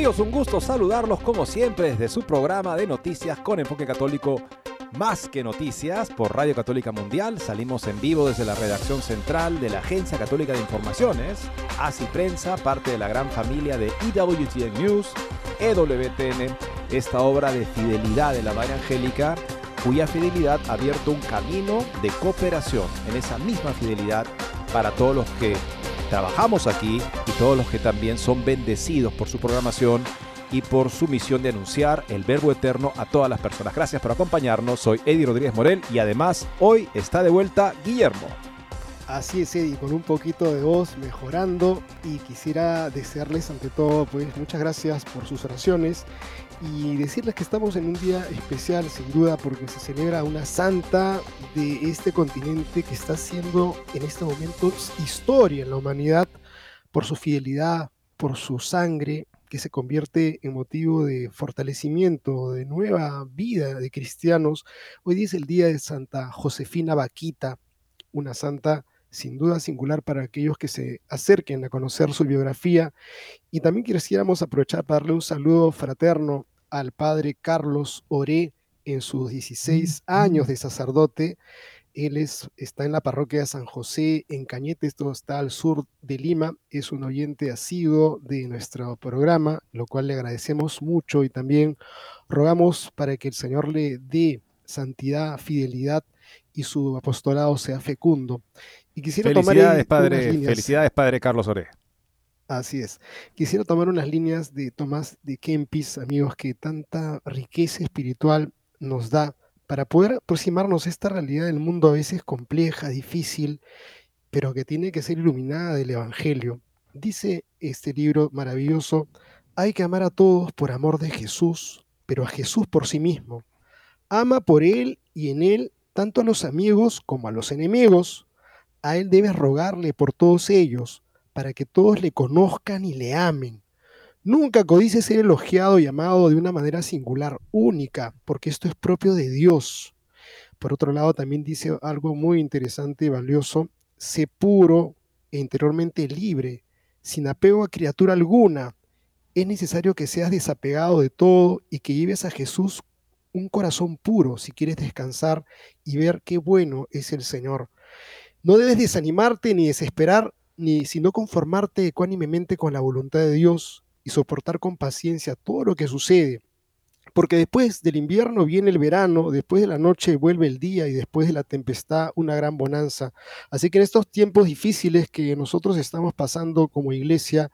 Amigos, un gusto saludarlos como siempre desde su programa de noticias con enfoque católico más que noticias por Radio Católica Mundial. Salimos en vivo desde la redacción central de la Agencia Católica de Informaciones, ACI Prensa, parte de la gran familia de EWTN News, EWTN, esta obra de fidelidad de la Madre Angélica, cuya fidelidad ha abierto un camino de cooperación en esa misma fidelidad para todos los que trabajamos aquí y todos los que también son bendecidos por su programación y por su misión de anunciar el verbo eterno a todas las personas. Gracias por acompañarnos. Soy Eddie Rodríguez Morel y además hoy está de vuelta Guillermo. Así es, Eddie, con un poquito de voz mejorando y quisiera desearles ante todo pues muchas gracias por sus oraciones y decirles que estamos en un día especial sin duda porque se celebra una santa de este continente que está haciendo en este momento historia en la humanidad por su fidelidad, por su sangre que se convierte en motivo de fortalecimiento, de nueva vida de cristianos. Hoy es el día de Santa Josefina Vaquita, una santa sin duda singular para aquellos que se acerquen a conocer su biografía. Y también quisiéramos aprovechar para darle un saludo fraterno al padre Carlos Oré en sus 16 años de sacerdote. Él es, está en la parroquia de San José en Cañete, esto está al sur de Lima. Es un oyente asiduo de nuestro programa, lo cual le agradecemos mucho y también rogamos para que el Señor le dé santidad, fidelidad y su apostolado sea fecundo. Y quisiera felicidades, padre, felicidades, padre Carlos Oré. Así es. Quisiera tomar unas líneas de Tomás de Kempis, amigos, que tanta riqueza espiritual nos da para poder aproximarnos a esta realidad del mundo a veces compleja, difícil, pero que tiene que ser iluminada del Evangelio. Dice este libro maravilloso, hay que amar a todos por amor de Jesús, pero a Jesús por sí mismo. Ama por Él y en Él tanto a los amigos como a los enemigos. A Él debes rogarle por todos ellos para que todos le conozcan y le amen. Nunca codice ser elogiado y amado de una manera singular, única, porque esto es propio de Dios. Por otro lado, también dice algo muy interesante y valioso, sé puro e interiormente libre, sin apego a criatura alguna. Es necesario que seas desapegado de todo y que lleves a Jesús un corazón puro si quieres descansar y ver qué bueno es el Señor. No debes desanimarte ni desesperar ni sino conformarte ecuánimemente con la voluntad de Dios y soportar con paciencia todo lo que sucede. Porque después del invierno viene el verano, después de la noche vuelve el día y después de la tempestad una gran bonanza. Así que en estos tiempos difíciles que nosotros estamos pasando como iglesia,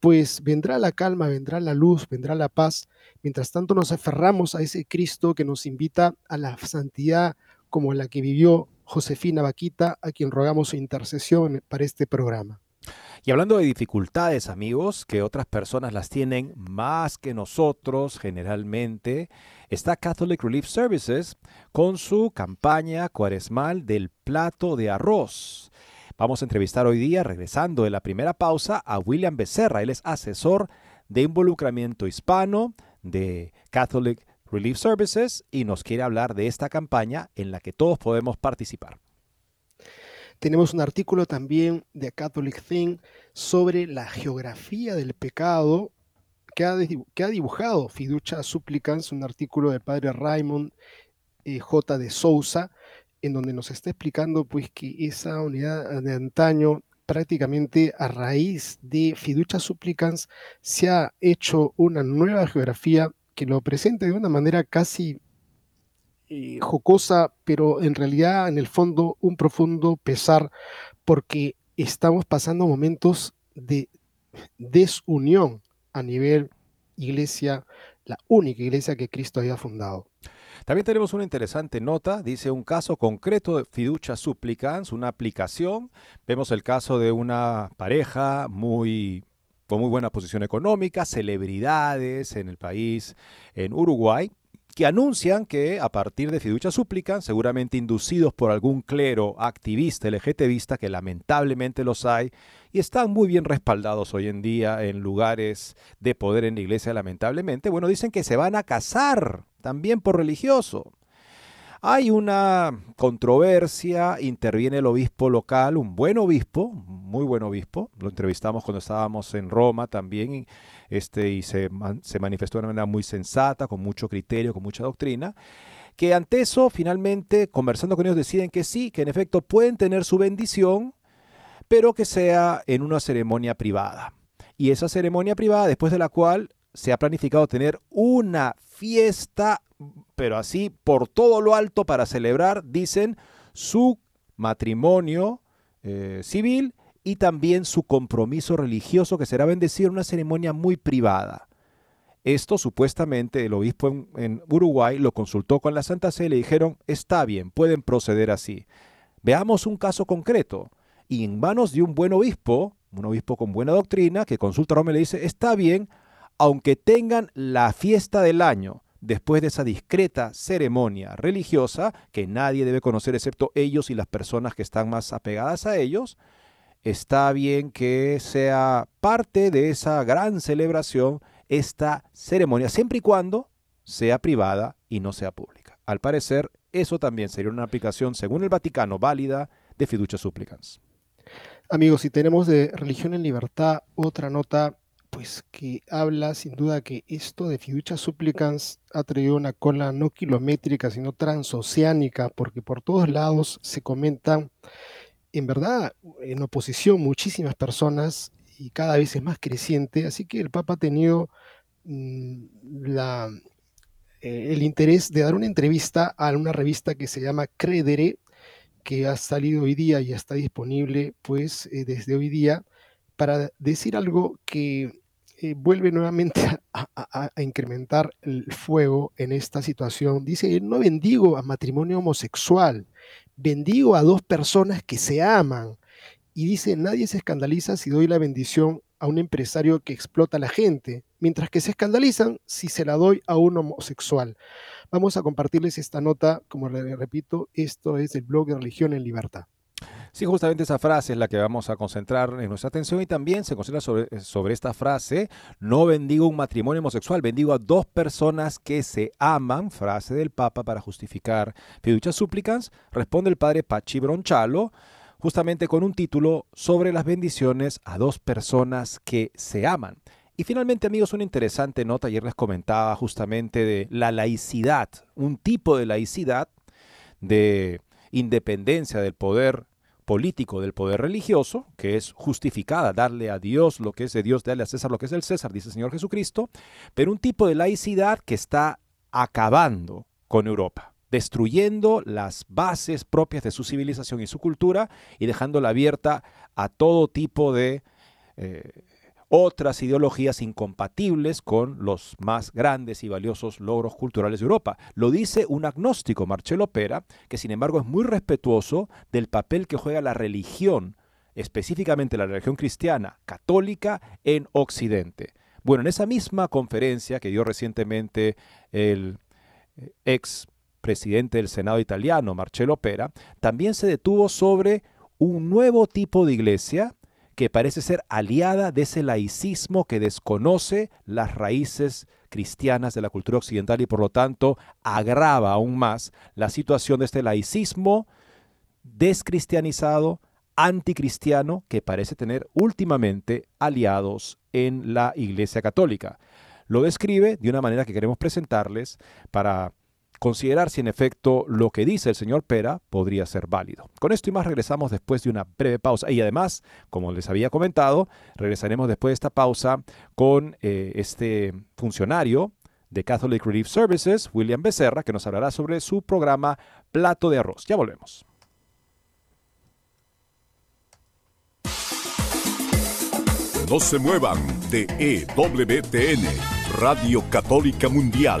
pues vendrá la calma, vendrá la luz, vendrá la paz. Mientras tanto nos aferramos a ese Cristo que nos invita a la santidad como la que vivió Josefina Vaquita, a quien rogamos su intercesión para este programa. Y hablando de dificultades, amigos, que otras personas las tienen más que nosotros generalmente, está Catholic Relief Services con su campaña cuaresmal del plato de arroz. Vamos a entrevistar hoy día, regresando de la primera pausa, a William Becerra. Él es asesor de involucramiento hispano de Catholic Relief Services y nos quiere hablar de esta campaña en la que todos podemos participar. Tenemos un artículo también de Catholic Thing sobre la geografía del pecado que ha, que ha dibujado Fiducia Supplicans, un artículo del padre Raymond eh, J. de Sousa, en donde nos está explicando pues que esa unidad de antaño prácticamente a raíz de Fiducia Supplicans se ha hecho una nueva geografía que lo presente de una manera casi eh, jocosa, pero en realidad en el fondo un profundo pesar porque estamos pasando momentos de desunión a nivel iglesia, la única iglesia que Cristo había fundado. También tenemos una interesante nota, dice un caso concreto de Fiducia Supplicans, una aplicación. Vemos el caso de una pareja muy con muy buena posición económica, celebridades en el país, en Uruguay, que anuncian que a partir de Fiducia Supplicans, seguramente inducidos por algún clero activista LGTBista, que lamentablemente los hay, y están muy bien respaldados hoy en día en lugares de poder en la iglesia, lamentablemente, bueno, dicen que se van a casar también por religioso. Hay una controversia, interviene el obispo local, un buen obispo, muy buen obispo, lo entrevistamos cuando estábamos en Roma también, este, y se, se manifestó de una manera muy sensata, con mucho criterio, con mucha doctrina, que ante eso, finalmente, conversando con ellos, deciden que sí, que en efecto pueden tener su bendición, pero que sea en una ceremonia privada. Y esa ceremonia privada, después de la cual se ha planificado tener una fiesta, pero así por todo lo alto para celebrar, dicen, su matrimonio eh, civil y también su compromiso religioso que será bendecido en una ceremonia muy privada. Esto supuestamente el obispo en, Uruguay lo consultó con la Santa Sede y le dijeron, está bien, pueden proceder así. Veamos un caso concreto y en manos de un buen obispo, un obispo con buena doctrina, que consulta a Roma y le dice, está bien, aunque tengan la fiesta del año, después de esa discreta ceremonia religiosa, que nadie debe conocer excepto ellos y las personas que están más apegadas a ellos, está bien que sea parte de esa gran celebración esta ceremonia, siempre y cuando sea privada y no sea pública. Al parecer, eso también sería una aplicación, según el Vaticano, válida de fiducia supplicans. Amigos, si tenemos de Religión en Libertad otra nota, pues que habla sin duda que esto de fiducia supplicans ha traído una cola no kilométrica, sino transoceánica, porque por todos lados se comentan, en verdad, en oposición muchísimas personas y cada vez es más creciente, así que el Papa ha tenido mm, la, eh, el interés de dar una entrevista a una revista que se llama Credere, que ha salido hoy día y está disponible pues eh, desde hoy día para decir algo que eh, vuelve nuevamente a, incrementar el fuego en esta situación. Dice, no bendigo a matrimonio homosexual, bendigo a dos personas que se aman. Y dice, nadie se escandaliza si doy la bendición a un empresario que explota a la gente, mientras que se escandalizan si se la doy a un homosexual. Vamos a compartirles esta nota, como repito, esto es el blog de Religión en Libertad. Sí, justamente esa frase es la que vamos a concentrar en nuestra atención y también se concentra sobre, sobre, esta frase, no bendigo un matrimonio homosexual, bendigo a dos personas que se aman, frase del Papa para justificar fiducia súplicas, responde el padre Pachi Bronchalo, justamente con un título sobre las bendiciones a dos personas que se aman. Y finalmente, amigos, una interesante nota, ayer les comentaba justamente de la laicidad, un tipo de laicidad de independencia del poder político del poder religioso, que es justificada, darle a Dios lo que es de Dios, darle a César lo que es del César, dice el Señor Jesucristo, pero un tipo de laicidad que está acabando con Europa, destruyendo las bases propias de su civilización y su cultura y dejándola abierta a todo tipo de... Eh, otras ideologías incompatibles con los más grandes y valiosos logros culturales de Europa. Lo dice un agnóstico, Marcelo Pera, que sin embargo es muy respetuoso del papel que juega la religión, específicamente la religión cristiana católica en Occidente. Bueno, en esa misma conferencia que dio recientemente el eh, ex presidente del Senado italiano, Marcelo Pera, también se detuvo sobre un nuevo tipo de iglesia que parece ser aliada de ese laicismo que desconoce las raíces cristianas de la cultura occidental y por lo tanto agrava aún más la situación de este laicismo descristianizado, anticristiano, que parece tener últimamente aliados en la Iglesia Católica. Lo describe de una manera que queremos presentarles para considerar si en efecto lo que dice el señor Pera podría ser válido. Con esto y más regresamos después de una breve pausa. Y además, como les había comentado, regresaremos después de esta pausa con eh, este funcionario de Catholic Relief Services, William Becerra, que nos hablará sobre su programa Plato de Arroz. Ya volvemos. No se muevan de EWTN, Radio Católica Mundial.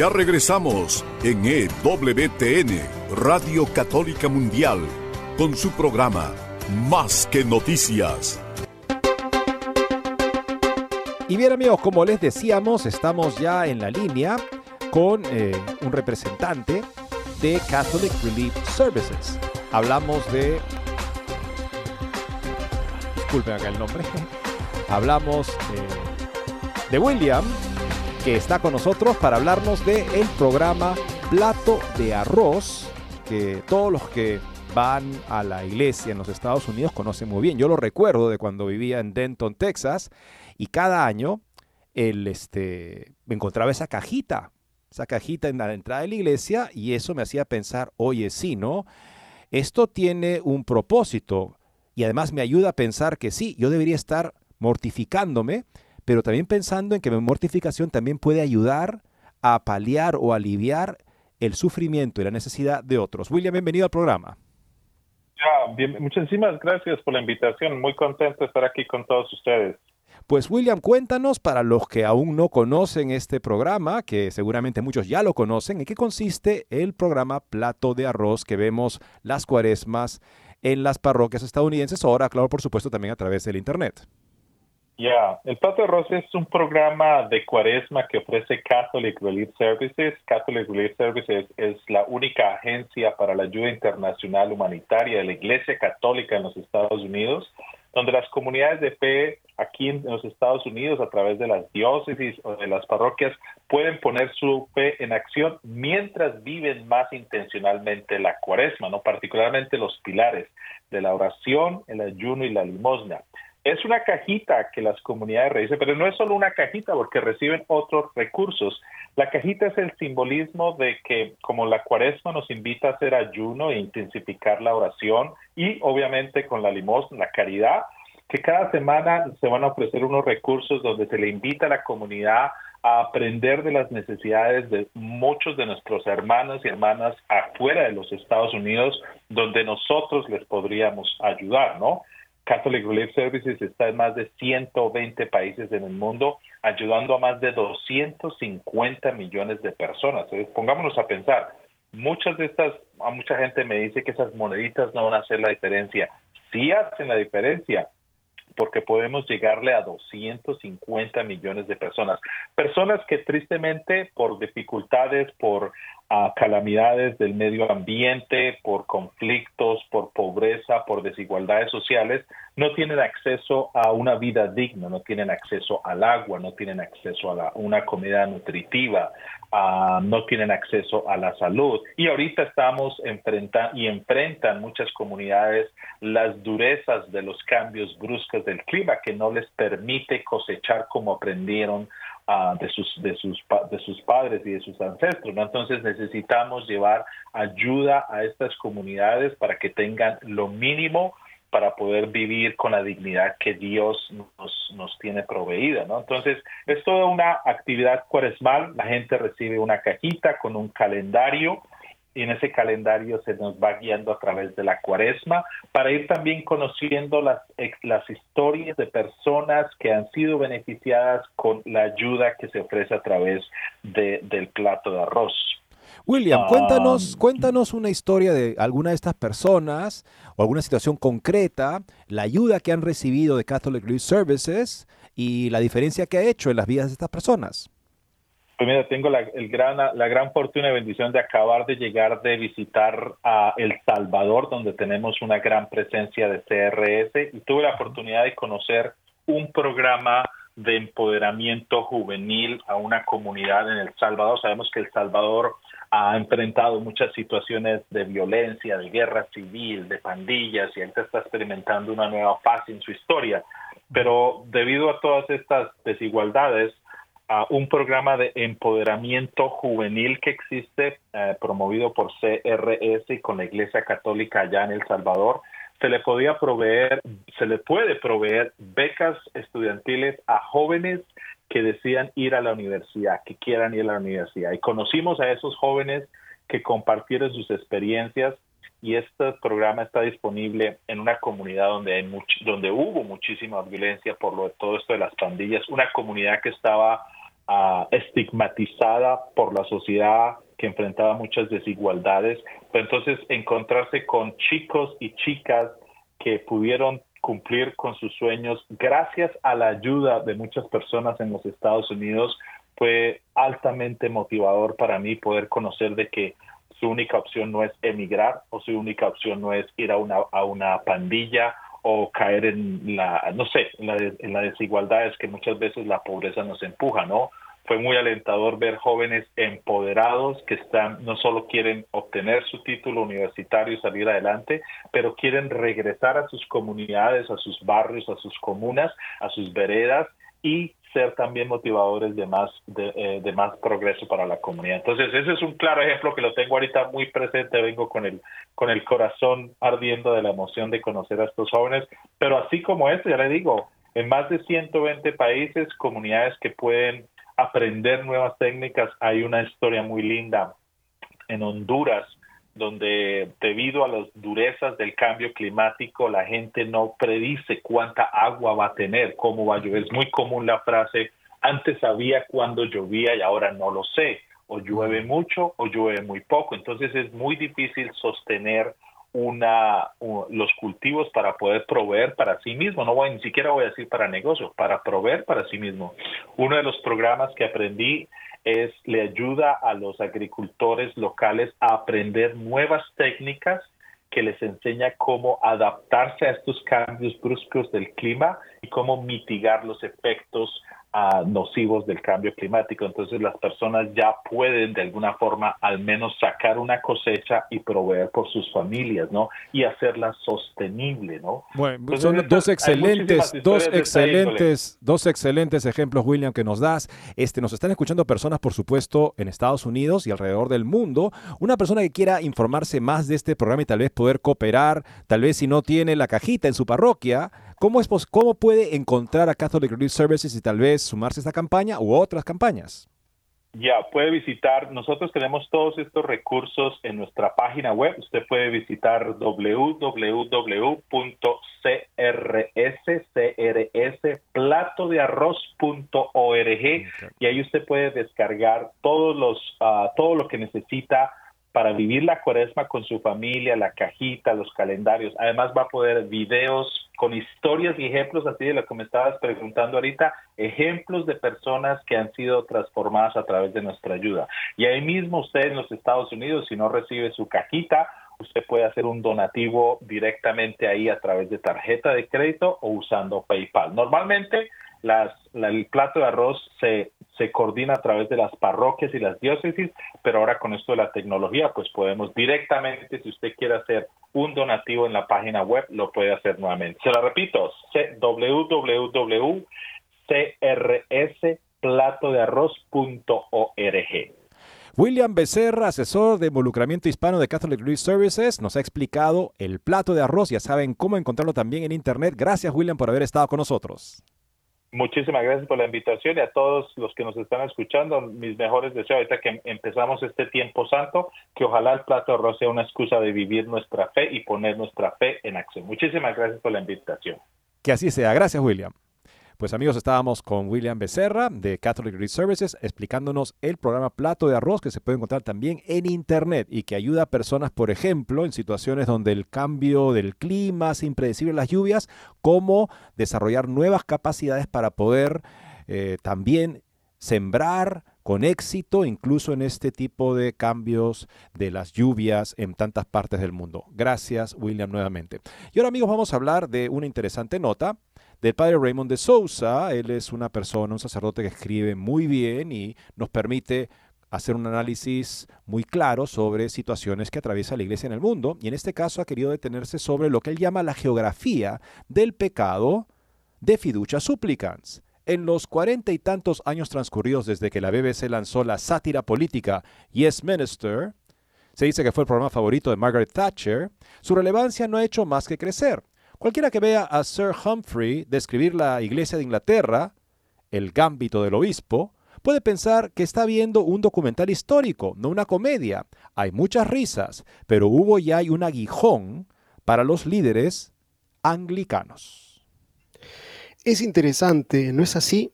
Ya regresamos en EWTN, Radio Católica Mundial, con su programa Más que Noticias. Y bien amigos, como les decíamos, estamos ya en la línea con eh, un representante de Catholic Relief Services. Hablamos de... Disculpen acá el nombre. Hablamos eh, de William, que está con nosotros para hablarnos del el programa Plato de Arroz, que todos los que van a la iglesia en los Estados Unidos conocen muy bien. Yo lo recuerdo de cuando vivía en Denton, Texas, y cada año el, este, me encontraba esa cajita, esa cajita en la entrada de la iglesia, y eso me hacía pensar, oye, sí, ¿no? Esto tiene un propósito, y además me ayuda a pensar que sí, yo debería estar mortificándome pero también pensando en que mi mortificación también puede ayudar a paliar o aliviar el sufrimiento y la necesidad de otros. William, bienvenido al programa. Ya, bien, muchísimas gracias por la invitación. Muy contento de estar aquí con todos ustedes. Pues William, cuéntanos para los que aún no conocen este programa, que seguramente muchos ya lo conocen, ¿en qué consiste el programa Plato de Arroz que vemos las cuaresmas en las parroquias estadounidenses, ahora, claro, por supuesto, también a través del Internet? Ya, el Plato de Arroz es un programa de cuaresma que ofrece Catholic Relief Services. Catholic Relief Services es la única agencia para la ayuda internacional humanitaria de la Iglesia Católica en los Estados Unidos, donde las comunidades de fe aquí en los Estados Unidos, a través de las diócesis o de las parroquias, pueden poner su fe en acción mientras viven más intencionalmente la cuaresma, no particularmente los pilares de la oración, el ayuno y la limosna. Es una cajita que las comunidades reciben, pero no es solo una cajita porque reciben otros recursos. La cajita es el simbolismo de que como la cuaresma nos invita a hacer ayuno e intensificar la oración y obviamente con la limosna, la caridad, que cada semana se van a ofrecer unos recursos donde se le invita a la comunidad a aprender de las necesidades de muchos de nuestros hermanos y hermanas afuera de los Estados Unidos, donde nosotros les podríamos ayudar, ¿no? Catholic Relief Services está en más de 120 países en el mundo, ayudando a más de 250 millones de personas. Entonces, pongámonos a pensar, muchas de estas, a mucha gente me dice que esas moneditas no van a hacer la diferencia. Sí hacen la diferencia, porque podemos llegarle a 250 millones de personas. Personas que tristemente por dificultades, por a calamidades del medio ambiente, por conflictos, por pobreza, por desigualdades sociales, no tienen acceso a una vida digna, no tienen acceso al agua, no tienen acceso a una comida nutritiva, uh, no tienen acceso a la salud. Y ahorita estamos enfrentando y enfrentan muchas comunidades las durezas de los cambios bruscos del clima que no les permite cosechar como aprendieron de, sus, de, sus, de sus padres y de sus ancestros. Entonces necesitamos llevar ayuda a estas comunidades para que tengan lo mínimo para poder vivir con la dignidad que Dios nos, nos tiene proveída, ¿no? Entonces, es toda una actividad cuaresmal, la gente recibe una cajita con un calendario, y en ese calendario se nos va guiando a través de la cuaresma para ir también conociendo las, las historias de personas que han sido beneficiadas con la ayuda que se ofrece a través de, del plato de arroz. William, cuéntanos, ah. cuéntanos una historia de alguna de estas personas o alguna situación concreta, la ayuda que han recibido de Catholic Relief Services y la diferencia que ha hecho en las vidas de estas personas. Pues mira, tengo la, el gran, la gran fortuna y bendición de acabar de llegar de visitar a El Salvador, donde tenemos una gran presencia de CRS, y tuve la oportunidad de conocer un programa de empoderamiento juvenil a una comunidad en El Salvador. Sabemos que El Salvador ha enfrentado muchas situaciones de violencia, de guerra civil, de pandillas, y ahorita está experimentando una nueva fase en su historia. Pero debido a todas estas desigualdades, un programa de empoderamiento juvenil que existe, eh, promovido por CRS y con la Iglesia Católica allá en El Salvador. Se le podía proveer, se le puede proveer becas estudiantiles a jóvenes que decían ir a la universidad, que quieran ir a la universidad. Y conocimos a esos jóvenes que compartieron sus experiencias y este programa está disponible en una comunidad donde hay donde hubo muchísima violencia por lo de todo esto de las pandillas, una comunidad que estaba estigmatizada por la sociedad que enfrentaba muchas desigualdades, pero entonces encontrarse con chicos y chicas que pudieron cumplir con sus sueños gracias a la ayuda de muchas personas en los Estados Unidos fue altamente motivador para mí poder conocer de que su única opción no es emigrar o su única opción no es ir a una, a una pandilla o caer en la, no sé, en la, en la desigualdad es que muchas veces la pobreza nos empuja, ¿no? Fue muy alentador ver jóvenes empoderados que están, no solo quieren obtener su título universitario y salir adelante, pero quieren regresar a sus comunidades, a sus barrios, a sus comunas, a sus veredas y ser también motivadores de más de, eh, de, más progreso para la comunidad. Entonces, ese es un claro ejemplo que lo tengo ahorita muy presente, vengo con el con el corazón ardiendo de la emoción de conocer a estos jóvenes, pero así como este, ya le digo, en más de 120 países, comunidades que pueden aprender nuevas técnicas, hay una historia muy linda en Honduras donde debido a las durezas del cambio climático la gente no predice cuánta agua va a tener, cómo va a llover. Es muy común la frase, antes sabía cuándo llovía y ahora no lo sé, o llueve mucho o llueve muy poco. Entonces es muy difícil sostener una, los cultivos para poder proveer para sí mismo. No voy, ni siquiera voy a decir para negocio, para proveer para sí mismo. Uno de los programas que aprendí es le ayuda a los agricultores locales a aprender nuevas técnicas que les enseña cómo adaptarse a estos cambios bruscos del clima y cómo mitigar los efectos nocivos del cambio climático. Entonces las personas ya pueden de alguna forma al menos sacar una cosecha y proveer por sus familias, ¿no? Y hacerla sostenible, ¿no? Bueno, son dos excelentes, dos excelentes, dos excelentes ejemplos, William, que nos das. Este, nos están escuchando personas, por supuesto, en Estados Unidos y alrededor del mundo. Una persona que quiera informarse más de este programa y tal vez poder cooperar, tal vez si no tiene la cajita en su parroquia, ¿Cómo, es, ¿Cómo puede encontrar a Catholic Relief Services y tal vez sumarse a esta campaña u otras campañas? Ya, puede visitar, nosotros tenemos todos estos recursos en nuestra página web. Usted puede visitar www.crscrsplatodearroz.org y ahí usted puede descargar todos los, uh, todo lo que necesita para vivir la cuaresma con su familia, la cajita, los calendarios. Además va a poder videos con historias y ejemplos así de lo que me estabas preguntando ahorita, ejemplos de personas que han sido transformadas a través de nuestra ayuda. Y ahí mismo usted en los Estados Unidos, si no recibe su cajita, usted puede hacer un donativo directamente ahí a través de tarjeta de crédito o usando PayPal. Normalmente las, el plato de arroz se, se coordina a través de las parroquias y las diócesis, pero ahora con esto de la tecnología, pues podemos directamente, si usted quiere hacer un donativo en la página web, lo puede hacer nuevamente. Se la repito, www.crsplatodearroz.org. William Becerra, asesor de involucramiento hispano de Catholic Relief Services, nos ha explicado el plato de arroz. Ya saben cómo encontrarlo también en internet. Gracias, William, por haber estado con nosotros. Muchísimas gracias por la invitación y a todos los que nos están escuchando, mis mejores deseos ahorita que empezamos este tiempo santo, que ojalá el plato de arroz sea una excusa de vivir nuestra fe y poner nuestra fe en acción. Muchísimas gracias por la invitación. Que así sea. Gracias, William. Pues amigos, estábamos con William Becerra de Catholic Relief Services explicándonos el programa Plato de Arroz que se puede encontrar también en Internet y que ayuda a personas, por ejemplo, en situaciones donde el cambio del clima hace impredecible las lluvias, cómo desarrollar nuevas capacidades para poder eh, también sembrar con éxito, incluso en este tipo de cambios de las lluvias en tantas partes del mundo. Gracias, William, nuevamente. Y ahora, amigos, vamos a hablar de una interesante nota del padre Raymond de Sousa. Él es una persona, un sacerdote que escribe muy bien y nos permite hacer un análisis muy claro sobre situaciones que atraviesa la iglesia en el mundo. Y en este caso ha querido detenerse sobre lo que él llama la geografía del pecado de fiducia supplicans. En los cuarenta y tantos años transcurridos desde que la BBC lanzó la sátira política Yes Minister, se dice que fue el programa favorito de Margaret Thatcher, su relevancia no ha hecho más que crecer. Cualquiera que vea a Sir Humphrey describir la Iglesia de Inglaterra, el gambito del obispo, puede pensar que está viendo un documental histórico, no una comedia. Hay muchas risas, pero hubo y hay un aguijón para los líderes anglicanos. Es interesante, ¿no es así?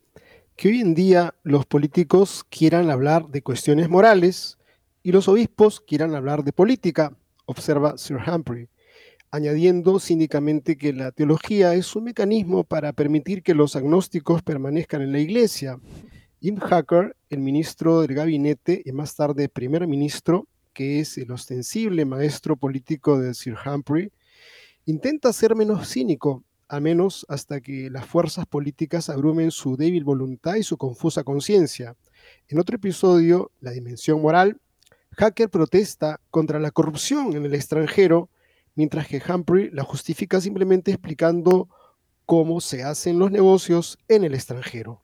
Que hoy en día los políticos quieran hablar de cuestiones morales y los obispos quieran hablar de política, observa Sir Humphrey añadiendo cínicamente que la teología es un mecanismo para permitir que los agnósticos permanezcan en la iglesia. Jim Hacker, el ministro del gabinete y más tarde primer ministro, que es el ostensible maestro político de Sir Humphrey, intenta ser menos cínico, a menos hasta que las fuerzas políticas abrumen su débil voluntad y su confusa conciencia. En otro episodio, La Dimensión Moral, Hacker protesta contra la corrupción en el extranjero mientras que Humphrey la justifica simplemente explicando cómo se hacen los negocios en el extranjero.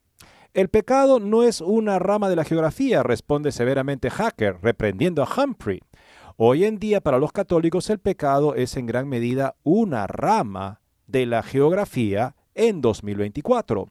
El pecado no es una rama de la geografía, responde severamente Hacker, reprendiendo a Humphrey. Hoy en día para los católicos el pecado es en gran medida una rama de la geografía en 2024.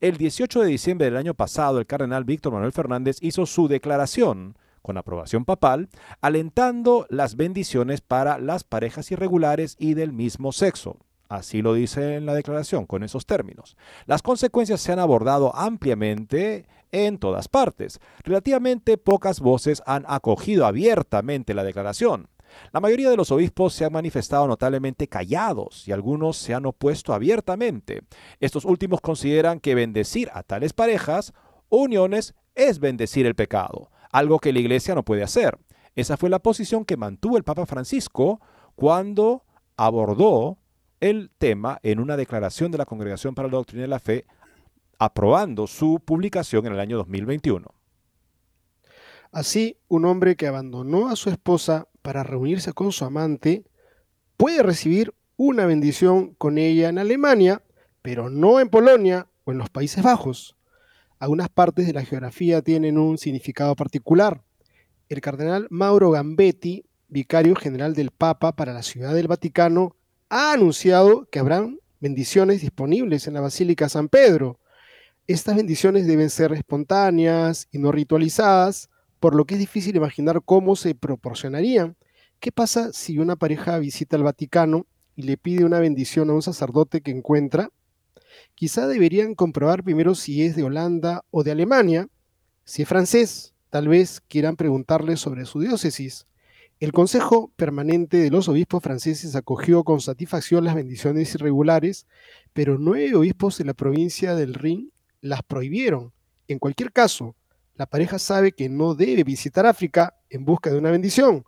El 18 de diciembre del año pasado, el cardenal Víctor Manuel Fernández hizo su declaración con aprobación papal, alentando las bendiciones para las parejas irregulares y del mismo sexo. Así lo dice en la declaración, con esos términos. Las consecuencias se han abordado ampliamente en todas partes. Relativamente pocas voces han acogido abiertamente la declaración. La mayoría de los obispos se han manifestado notablemente callados y algunos se han opuesto abiertamente. Estos últimos consideran que bendecir a tales parejas o uniones es bendecir el pecado algo que la iglesia no puede hacer. Esa fue la posición que mantuvo el Papa Francisco cuando abordó el tema en una declaración de la Congregación para la Doctrina de la Fe, aprobando su publicación en el año 2021. Así, un hombre que abandonó a su esposa para reunirse con su amante puede recibir una bendición con ella en Alemania, pero no en Polonia o en los Países Bajos algunas partes de la geografía tienen un significado particular. El cardenal Mauro Gambetti, vicario general del Papa para la Ciudad del Vaticano, ha anunciado que habrán bendiciones disponibles en la Basílica San Pedro. Estas bendiciones deben ser espontáneas y no ritualizadas, por lo que es difícil imaginar cómo se proporcionarían. ¿Qué pasa si una pareja visita el Vaticano y le pide una bendición a un sacerdote que encuentra quizá deberían comprobar primero si es de Holanda o de Alemania. Si es francés, tal vez quieran preguntarle sobre su diócesis. El Consejo Permanente de los Obispos franceses acogió con satisfacción las bendiciones irregulares, pero nueve obispos de la provincia del Rin las prohibieron. En cualquier caso, la pareja sabe que no debe visitar África en busca de una bendición.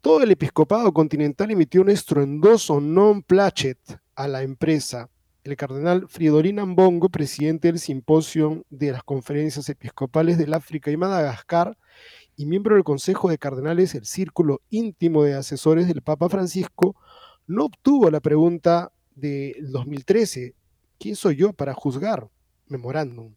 Todo el episcopado continental emitió un estruendoso non placet a la empresa el cardenal Fridolin Ambongo, presidente del Simposio de las Conferencias Episcopales del África y Madagascar y miembro del Consejo de Cardenales, el círculo íntimo de asesores del Papa Francisco, no obtuvo la pregunta del 2013, ¿quién soy yo para juzgar? Memorándum.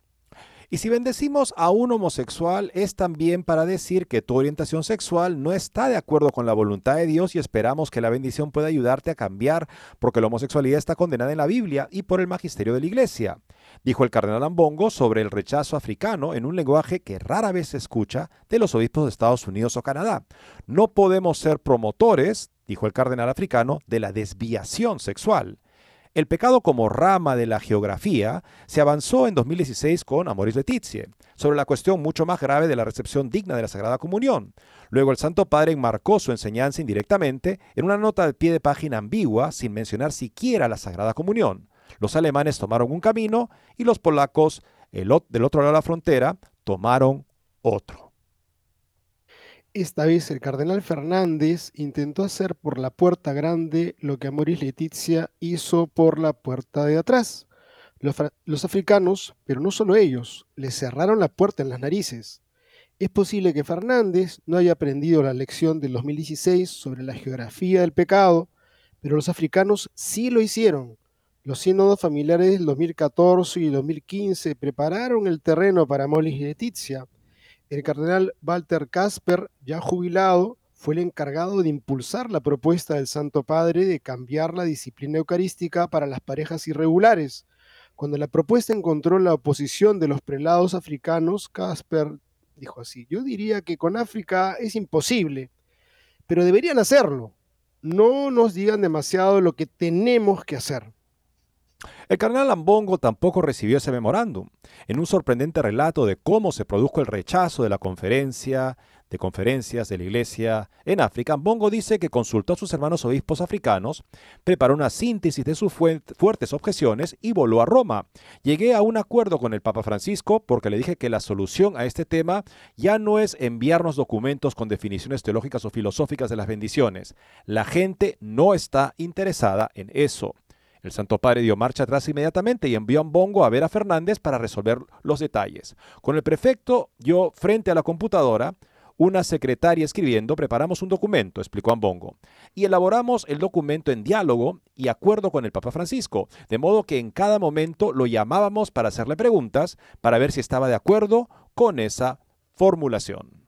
Y si bendecimos a un homosexual es también para decir que tu orientación sexual no está de acuerdo con la voluntad de Dios y esperamos que la bendición pueda ayudarte a cambiar porque la homosexualidad está condenada en la Biblia y por el magisterio de la Iglesia. Dijo el cardenal Ambongo sobre el rechazo africano en un lenguaje que rara vez se escucha de los obispos de Estados Unidos o Canadá. No podemos ser promotores, dijo el cardenal africano, de la desviación sexual. El pecado como rama de la geografía se avanzó en 2016 con Amoris Letizie, sobre la cuestión mucho más grave de la recepción digna de la Sagrada Comunión. Luego el Santo Padre enmarcó su enseñanza indirectamente en una nota de pie de página ambigua sin mencionar siquiera la Sagrada Comunión. Los alemanes tomaron un camino y los polacos, el, del otro lado de la frontera, tomaron otro. Esta vez el cardenal Fernández intentó hacer por la puerta grande lo que Amoris Letizia hizo por la puerta de atrás. Los, africanos, pero no solo ellos, le cerraron la puerta en las narices. Es posible que Fernández no haya aprendido la lección del 2016 sobre la geografía del pecado, pero los africanos sí lo hicieron. Los sínodos familiares del 2014 y 2015 prepararon el terreno para Amoris Letizia el cardenal Walter Kasper, ya jubilado, fue el encargado de impulsar la propuesta del Santo Padre de cambiar la disciplina eucarística para las parejas irregulares. Cuando la propuesta encontró la oposición de los prelados africanos, Kasper dijo así, yo diría que con África es imposible, pero deberían hacerlo. No nos digan demasiado lo que tenemos que hacer. El cardenal Ambongo tampoco recibió ese memorándum. En un sorprendente relato de cómo se produjo el rechazo de la conferencia de conferencias de la Iglesia en África, Ambongo dice que consultó a sus hermanos obispos africanos, preparó una síntesis de sus fuertes objeciones y voló a Roma. Llegué a un acuerdo con el Papa Francisco porque le dije que la solución a este tema ya no es enviarnos documentos con definiciones teológicas o filosóficas de las bendiciones. La gente no está interesada en eso. El Santo Padre dio marcha atrás inmediatamente y envió a Mbongo a ver a Fernández para resolver los detalles. Con el prefecto, yo frente a la computadora, una secretaria escribiendo, preparamos un documento, explicó Ambongo, y elaboramos el documento en diálogo y acuerdo con el Papa Francisco, de modo que en cada momento lo llamábamos para hacerle preguntas, para ver si estaba de acuerdo con esa formulación.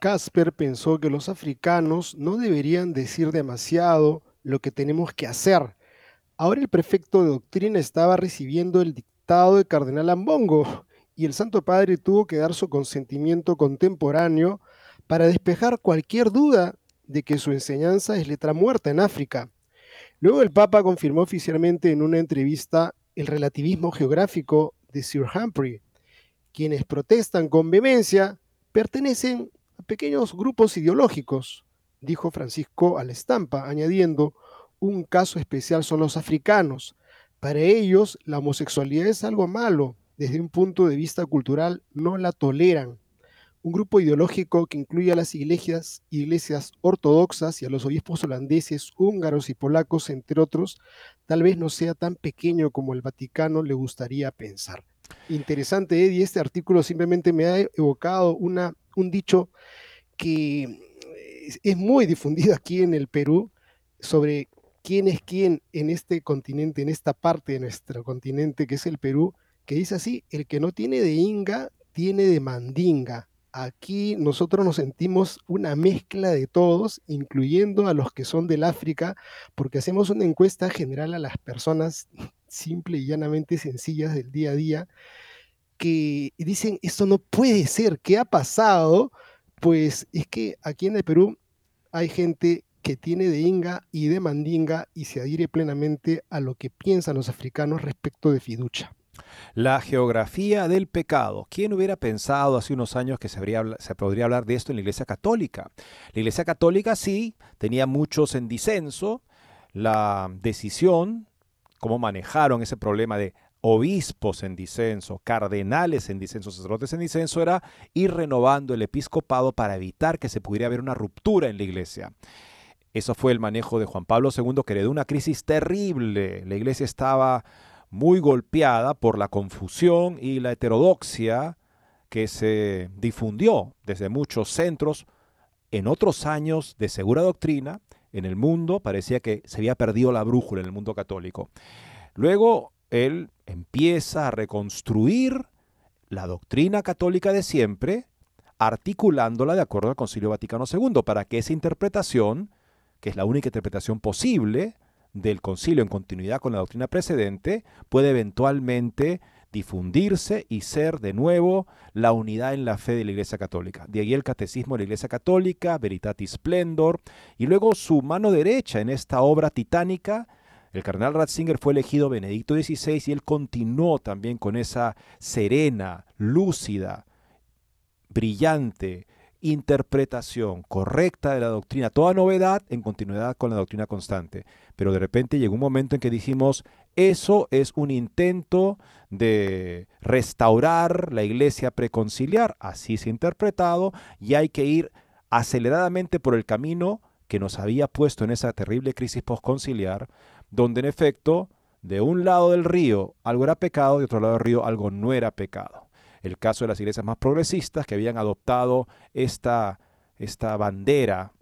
Casper pensó que los africanos no deberían decir demasiado lo que tenemos que hacer, Ahora el prefecto de doctrina estaba recibiendo el dictado de Cardenal Ambongo y el Santo Padre tuvo que dar su consentimiento contemporáneo para despejar cualquier duda de que su enseñanza es letra muerta en África. Luego el Papa confirmó oficialmente en una entrevista el relativismo geográfico de Sir Humphrey. Quienes protestan con vehemencia pertenecen a pequeños grupos ideológicos, dijo Francisco a la estampa, añadiendo, un caso especial son los africanos. Para ellos, la homosexualidad es algo malo. Desde un punto de vista cultural, no la toleran. Un grupo ideológico que incluye a las iglesias, iglesias ortodoxas y a los obispos holandeses, húngaros y polacos, entre otros, tal vez no sea tan pequeño como el Vaticano le gustaría pensar. Interesante, Eddie, este artículo simplemente me ha evocado una, un dicho que es muy difundido aquí en el Perú sobre quién es quién en este continente, en esta parte de nuestro continente que es el Perú, que dice así, el que no tiene de Inga, tiene de Mandinga. Aquí nosotros nos sentimos una mezcla de todos, incluyendo a los que son del África, porque hacemos una encuesta general a las personas simple y llanamente sencillas del día a día, que dicen, esto no puede ser, ¿qué ha pasado? Pues es que aquí en el Perú hay gente que tiene de Inga y de Mandinga y se adhiere plenamente a lo que piensan los africanos respecto de Fiducha. La geografía del pecado. ¿Quién hubiera pensado hace unos años que se, se, podría hablar de esto en la Iglesia Católica? La Iglesia Católica sí tenía muchos en disenso. La decisión, cómo manejaron ese problema de obispos en disenso, cardenales en disenso, sacerdotes en disenso, era ir renovando el episcopado para evitar que se pudiera haber una ruptura en la Iglesia. Eso fue el manejo de Juan Pablo II, que heredó una crisis terrible. La iglesia estaba muy golpeada por la confusión y la heterodoxia que se difundió desde muchos centros en otros años de segura doctrina en el mundo. Parecía que se había perdido la brújula en el mundo católico. Luego él empieza a reconstruir la doctrina católica de siempre, articulándola de acuerdo al Concilio Vaticano II, para que esa interpretación, que es la única interpretación posible del concilio en continuidad con la doctrina precedente, pueda eventualmente difundirse y ser de nuevo la unidad en la fe de la Iglesia Católica. De ahí el catecismo de la Iglesia Católica, Veritatis Splendor, y luego su mano derecha en esta obra titánica, el cardenal Ratzinger fue elegido Benedicto XVI y él continuó también con esa serena, lúcida, brillante interpretación correcta de la doctrina, toda novedad en continuidad con la doctrina constante. Pero de repente llegó un momento en que dijimos, eso es un intento de restaurar la iglesia preconciliar, así se ha interpretado, y hay que ir aceleradamente por el camino que nos había puesto en esa terrible crisis postconciliar, donde en efecto, de un lado del río algo era pecado, de otro lado del río algo no era pecado. El caso de las iglesias más progresistas que habían adoptado esta, esta bandera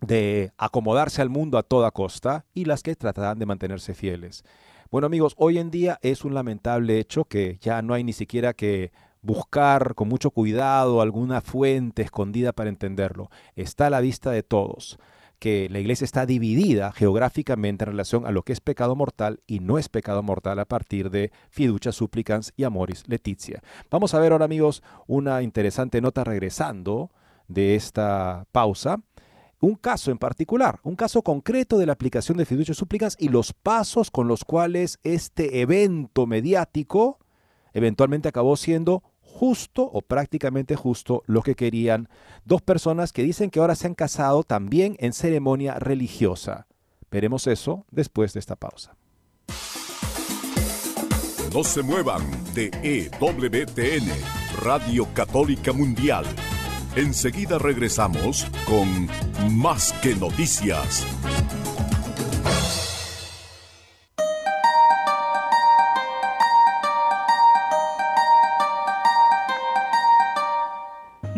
de acomodarse al mundo a toda costa y las que trataban de mantenerse fieles. Bueno amigos, hoy en día es un lamentable hecho que ya no hay ni siquiera que buscar con mucho cuidado alguna fuente escondida para entenderlo. Está a la vista de todos que la iglesia está dividida geográficamente en relación a lo que es pecado mortal y no es pecado mortal a partir de fiducia supplicans y amoris leticia. Vamos a ver ahora amigos una interesante nota regresando de esta pausa un caso en particular, un caso concreto de la aplicación de fiducia súplicas y los pasos con los cuales este evento mediático eventualmente acabó siendo justo o prácticamente justo lo que querían dos personas que dicen que ahora se han casado también en ceremonia religiosa. Veremos eso después de esta pausa. No se muevan de EWTN, Radio Católica Mundial. Enseguida regresamos con Más que Noticias.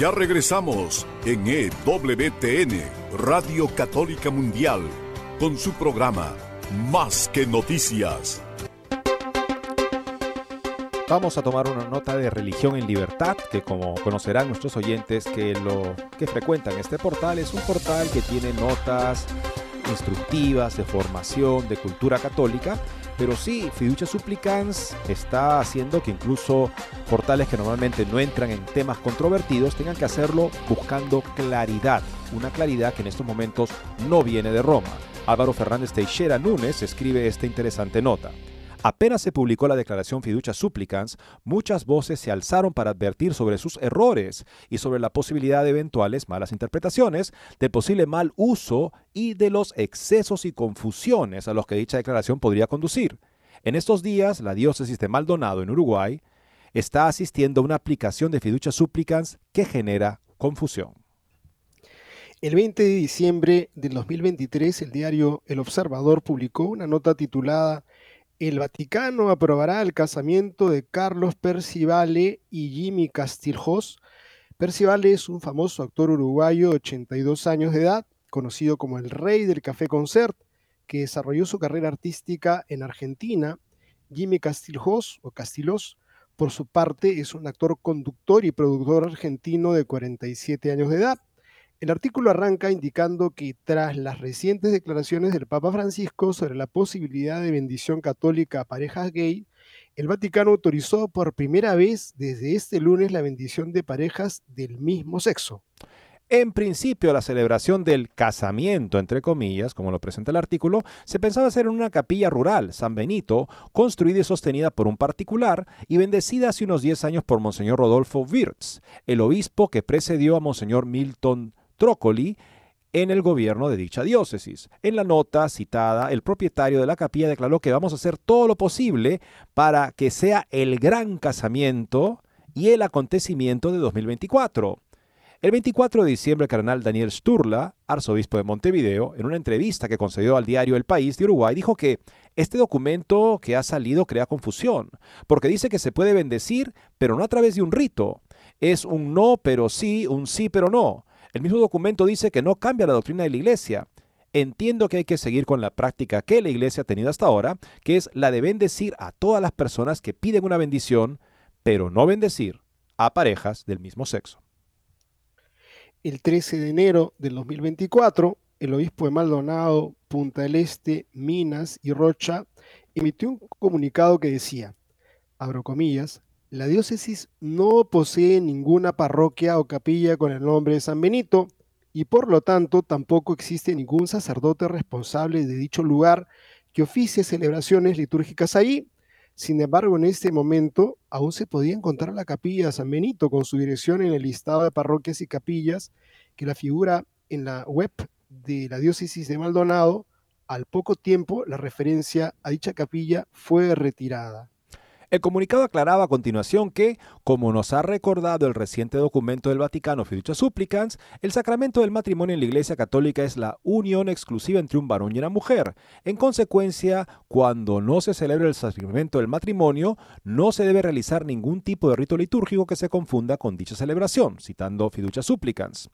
Ya regresamos en EWTN, Radio Católica Mundial, con su programa Más que Noticias. Vamos a tomar una nota de religión en libertad, que como conocerán nuestros oyentes que lo que frecuentan este portal es un portal que tiene notas instructivas de formación, de cultura católica pero sí, Fiducia Supplicans está haciendo que incluso portales que normalmente no entran en temas controvertidos tengan que hacerlo buscando claridad, una claridad que en estos momentos no viene de Roma. Álvaro Fernández Teixeira Núñez escribe esta interesante nota. Apenas se publicó la declaración Fiducia Supplicans, muchas voces se alzaron para advertir sobre sus errores y sobre la posibilidad de eventuales malas interpretaciones, de posible mal uso y de los excesos y confusiones a los que dicha declaración podría conducir. En estos días, la diócesis de Maldonado, en Uruguay, está asistiendo a una aplicación de Fiducia Supplicans que genera confusión. El 20 de diciembre del 2023, el diario El Observador publicó una nota titulada el Vaticano aprobará el casamiento de Carlos Percivale y Jimmy Castiljos. Percivale es un famoso actor uruguayo de 82 años de edad, conocido como el rey del café concert, que desarrolló su carrera artística en Argentina. Jimmy Castiljos, o Castilos, por su parte, es un actor conductor y productor argentino de 47 años de edad. El artículo arranca indicando que tras las recientes declaraciones del Papa Francisco sobre la posibilidad de bendición católica a parejas gay el Vaticano autorizó por primera vez desde este lunes la bendición de parejas del mismo sexo. En principio, la celebración del casamiento, entre comillas, como lo presenta el artículo, se pensaba hacer en una capilla rural, San Benito, construida y sostenida por un particular y bendecida hace unos 10 años por Monseñor Rodolfo Wirtz, el obispo que precedió a Monseñor Milton Trócoli en el gobierno de dicha diócesis. En la nota citada, el propietario de la capilla declaró que vamos a hacer todo lo posible para que sea el gran casamiento y el acontecimiento de 2024. El 24 de diciembre, el cardenal Daniel Sturla, arzobispo de Montevideo, en una entrevista que concedió al diario El País de Uruguay, dijo que este documento que ha salido crea confusión, porque dice que se puede bendecir, pero no a través de un rito. Es un no, pero sí, un sí, pero no. El mismo documento dice que no cambia la doctrina de la Iglesia. Entiendo que hay que seguir con la práctica que la Iglesia ha tenido hasta ahora, que es la de bendecir a todas las personas que piden una bendición, pero no bendecir a parejas del mismo sexo. El 13 de enero del 2024, el obispo de Maldonado, Punta del Este, Minas y Rocha emitió un comunicado que decía, abro comillas, la diócesis no posee ninguna parroquia o capilla con el nombre de San Benito y por lo tanto tampoco existe ningún sacerdote responsable de dicho lugar que oficie celebraciones litúrgicas ahí. Sin embargo, en este momento aún se podía encontrar la capilla de San Benito con su dirección en el listado de parroquias y capillas que la figura en la web de la diócesis de Maldonado. Al poco tiempo, la referencia a dicha capilla fue retirada. El comunicado aclaraba a continuación que, como nos ha recordado el reciente documento del Vaticano Fiducia Supplicans, el sacramento del matrimonio en la Iglesia Católica es la unión exclusiva entre un varón y una mujer. En consecuencia, cuando no se celebra el sacramento del matrimonio, no se debe realizar ningún tipo de rito litúrgico que se confunda con dicha celebración, citando Fiducia Supplicans.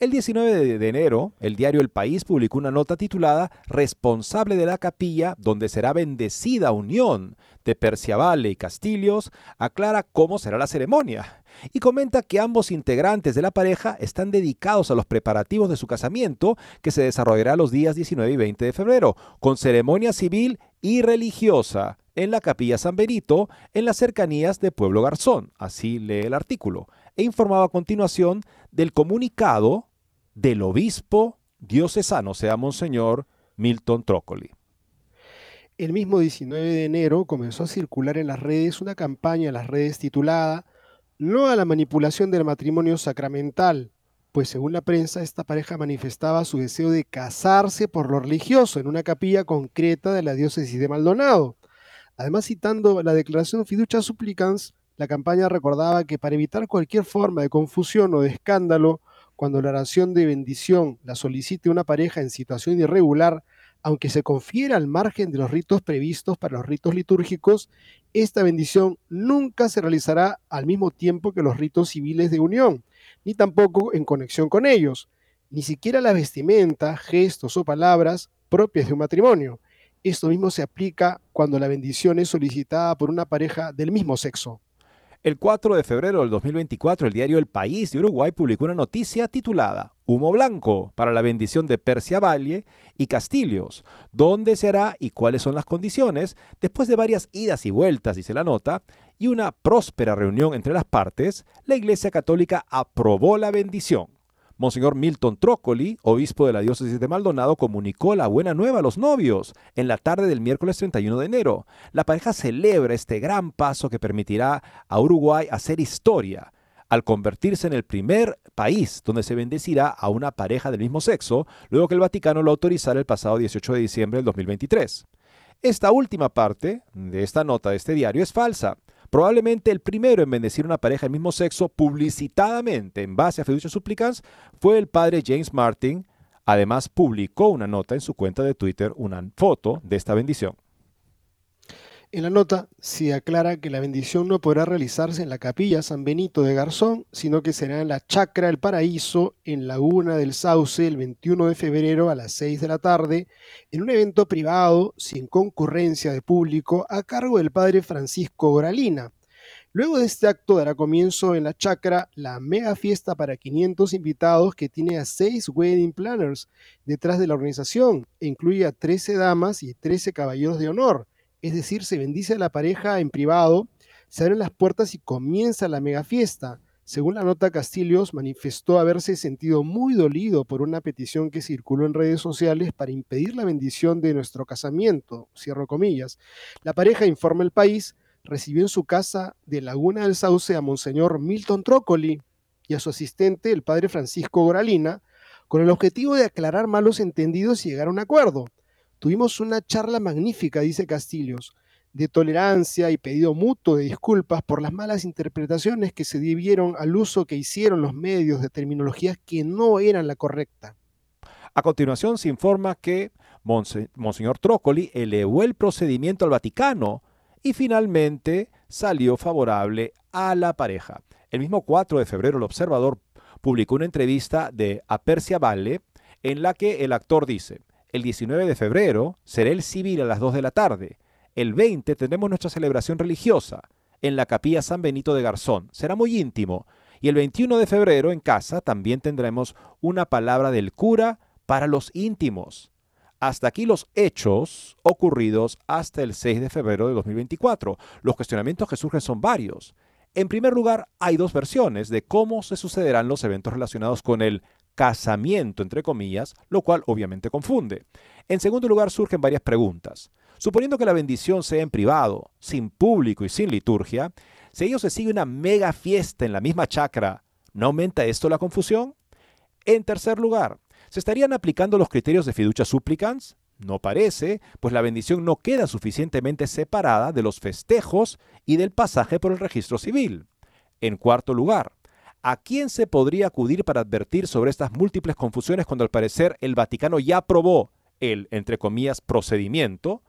El 19 de enero, el diario El País publicó una nota titulada Responsable de la capilla donde será bendecida unión de Perciavale y Castillos, aclara cómo será la ceremonia y comenta que ambos integrantes de la pareja están dedicados a los preparativos de su casamiento que se desarrollará los días 19 y 20 de febrero, con ceremonia civil y religiosa en la capilla San Benito, en las cercanías de Pueblo Garzón, así lee el artículo, e informaba a continuación del comunicado del obispo diocesano, sea Monseñor Milton Trócoli. El mismo 19 de enero comenzó a circular en las redes una campaña en las redes titulada No a la manipulación del matrimonio sacramental, pues según la prensa esta pareja manifestaba su deseo de casarse por lo religioso en una capilla concreta de la diócesis de Maldonado. Además, citando la declaración Fiducia Supplicans, la campaña recordaba que para evitar cualquier forma de confusión o de escándalo, cuando la oración de bendición la solicite una pareja en situación irregular, aunque se confiera al margen de los ritos previstos para los ritos litúrgicos, esta bendición nunca se realizará al mismo tiempo que los ritos civiles de unión, ni tampoco en conexión con ellos, ni siquiera la vestimenta, gestos o palabras propias de un matrimonio. Esto mismo se aplica cuando la bendición es solicitada por una pareja del mismo sexo. El 4 de febrero del 2024, el diario El País de Uruguay publicó una noticia titulada Humo Blanco para la bendición de Persia Valle y Castillos. ¿Dónde se hará y cuáles son las condiciones? Después de varias idas y vueltas, dice la nota, y una próspera reunión entre las partes, la Iglesia Católica aprobó la bendición. Monseñor Milton Trócoli, obispo de la diócesis de Maldonado, comunicó la buena nueva a los novios en la tarde del miércoles 31 de enero. La pareja celebra este gran paso que permitirá a Uruguay hacer historia al convertirse en el primer país donde se bendecirá a una pareja del mismo sexo, luego que el Vaticano lo autorizara el pasado 18 de diciembre del 2023. Esta última parte de esta nota de este diario es falsa. Probablemente el primero en bendecir una pareja del mismo sexo publicitadamente en base a fiducia Supplicans fue el padre James Martin. Además, publicó una nota en su cuenta de Twitter, una foto de esta bendición. En la nota se aclara que la bendición no podrá realizarse en la capilla San Benito de Garzón, sino que será en la Chacra del Paraíso, en Laguna del Sauce, el 21 de febrero a las 6 de la tarde, en un evento privado sin concurrencia de público a cargo del padre Francisco Goralina. Luego de este acto dará comienzo en la Chacra la mega fiesta para 500 invitados que tiene a 6 wedding planners detrás de la organización e incluye a 13 damas y 13 caballeros de honor es decir, se bendice a la pareja en privado, se abren las puertas y comienza la mega fiesta. Según la nota, Castillos manifestó haberse sentido muy dolido por una petición que circuló en redes sociales para impedir la bendición de nuestro casamiento, cierro comillas. La pareja, informa el país, recibió en su casa de Laguna del Sauce a Monseñor Milton Trócoli y a su asistente, el padre Francisco Goralina, con el objetivo de aclarar malos entendidos y llegar a un acuerdo. Tuvimos una charla magnífica, dice Castillos, de tolerancia y pedido mutuo de disculpas por las malas interpretaciones que se debieron al uso que hicieron los medios de terminologías que no eran la correcta. A continuación se informa que Monseñor Trócoli elevó el procedimiento al Vaticano y finalmente salió favorable a la pareja. El mismo 4 de febrero el observador publicó una entrevista de Apercia Valle en la que el actor dice, el 19 de febrero será el civil a las 2 de la tarde. El 20 tendremos nuestra celebración religiosa en la capilla San Benito de Garzón. Será muy íntimo. Y el 21 de febrero en casa también tendremos una palabra del cura para los íntimos. Hasta aquí los hechos ocurridos hasta el 6 de febrero de 2024. Los cuestionamientos que surgen son varios. En primer lugar, hay dos versiones de cómo se sucederán los eventos relacionados con el casamiento, entre comillas, lo cual obviamente confunde. En segundo lugar, surgen varias preguntas. Suponiendo que la bendición sea en privado, sin público y sin liturgia, si ellos se sigue una mega fiesta en la misma chacra, ¿no aumenta esto la confusión? En tercer lugar, ¿se estarían aplicando los criterios de fiducia supplicans? No parece, pues la bendición no queda suficientemente separada de los festejos y del pasaje por el registro civil. En cuarto lugar, ¿a quién se podría acudir para advertir sobre estas múltiples confusiones cuando al parecer el Vaticano ya aprobó el, entre comillas, procedimiento?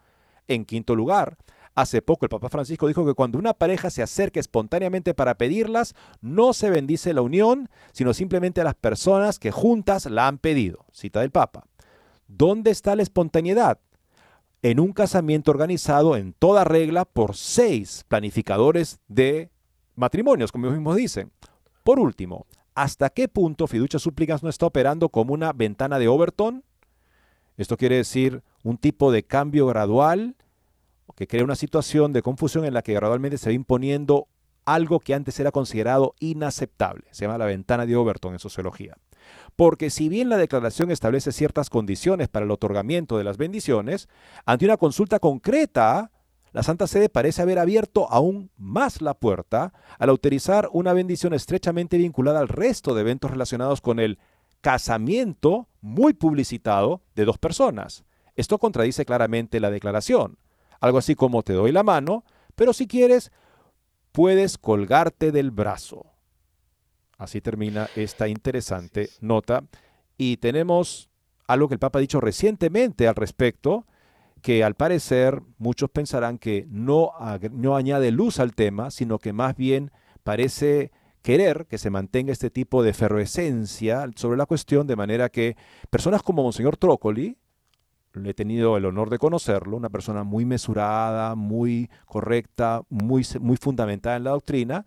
En quinto lugar, Hace poco el Papa Francisco dijo que cuando una pareja se acerca espontáneamente para pedirlas, no se bendice la unión, sino simplemente a las personas que juntas la han pedido. Cita del Papa. ¿Dónde está la espontaneidad? En un casamiento organizado en toda regla por seis planificadores de matrimonios, como ellos mismos dicen. Por último, ¿hasta qué punto Fiducia Súplicas no está operando como una ventana de Overton? Esto quiere decir un tipo de cambio gradual que crea una situación de confusión en la que gradualmente se va imponiendo algo que antes era considerado inaceptable. Se llama la ventana de Overton en sociología. Porque si bien la declaración establece ciertas condiciones para el otorgamiento de las bendiciones, ante una consulta concreta, la Santa Sede parece haber abierto aún más la puerta al autorizar una bendición estrechamente vinculada al resto de eventos relacionados con el casamiento muy publicitado de dos personas. Esto contradice claramente la declaración. Algo así como te doy la mano, pero si quieres, puedes colgarte del brazo. Así termina esta interesante nota. Y tenemos algo que el Papa ha dicho recientemente al respecto, que al parecer muchos pensarán que no, no añade luz al tema, sino que más bien parece querer que se mantenga este tipo de efervescencia sobre la cuestión, de manera que personas como Monseñor Trócoli, he tenido el honor de conocerlo, una persona muy mesurada, muy correcta, muy, muy fundamentada en la doctrina,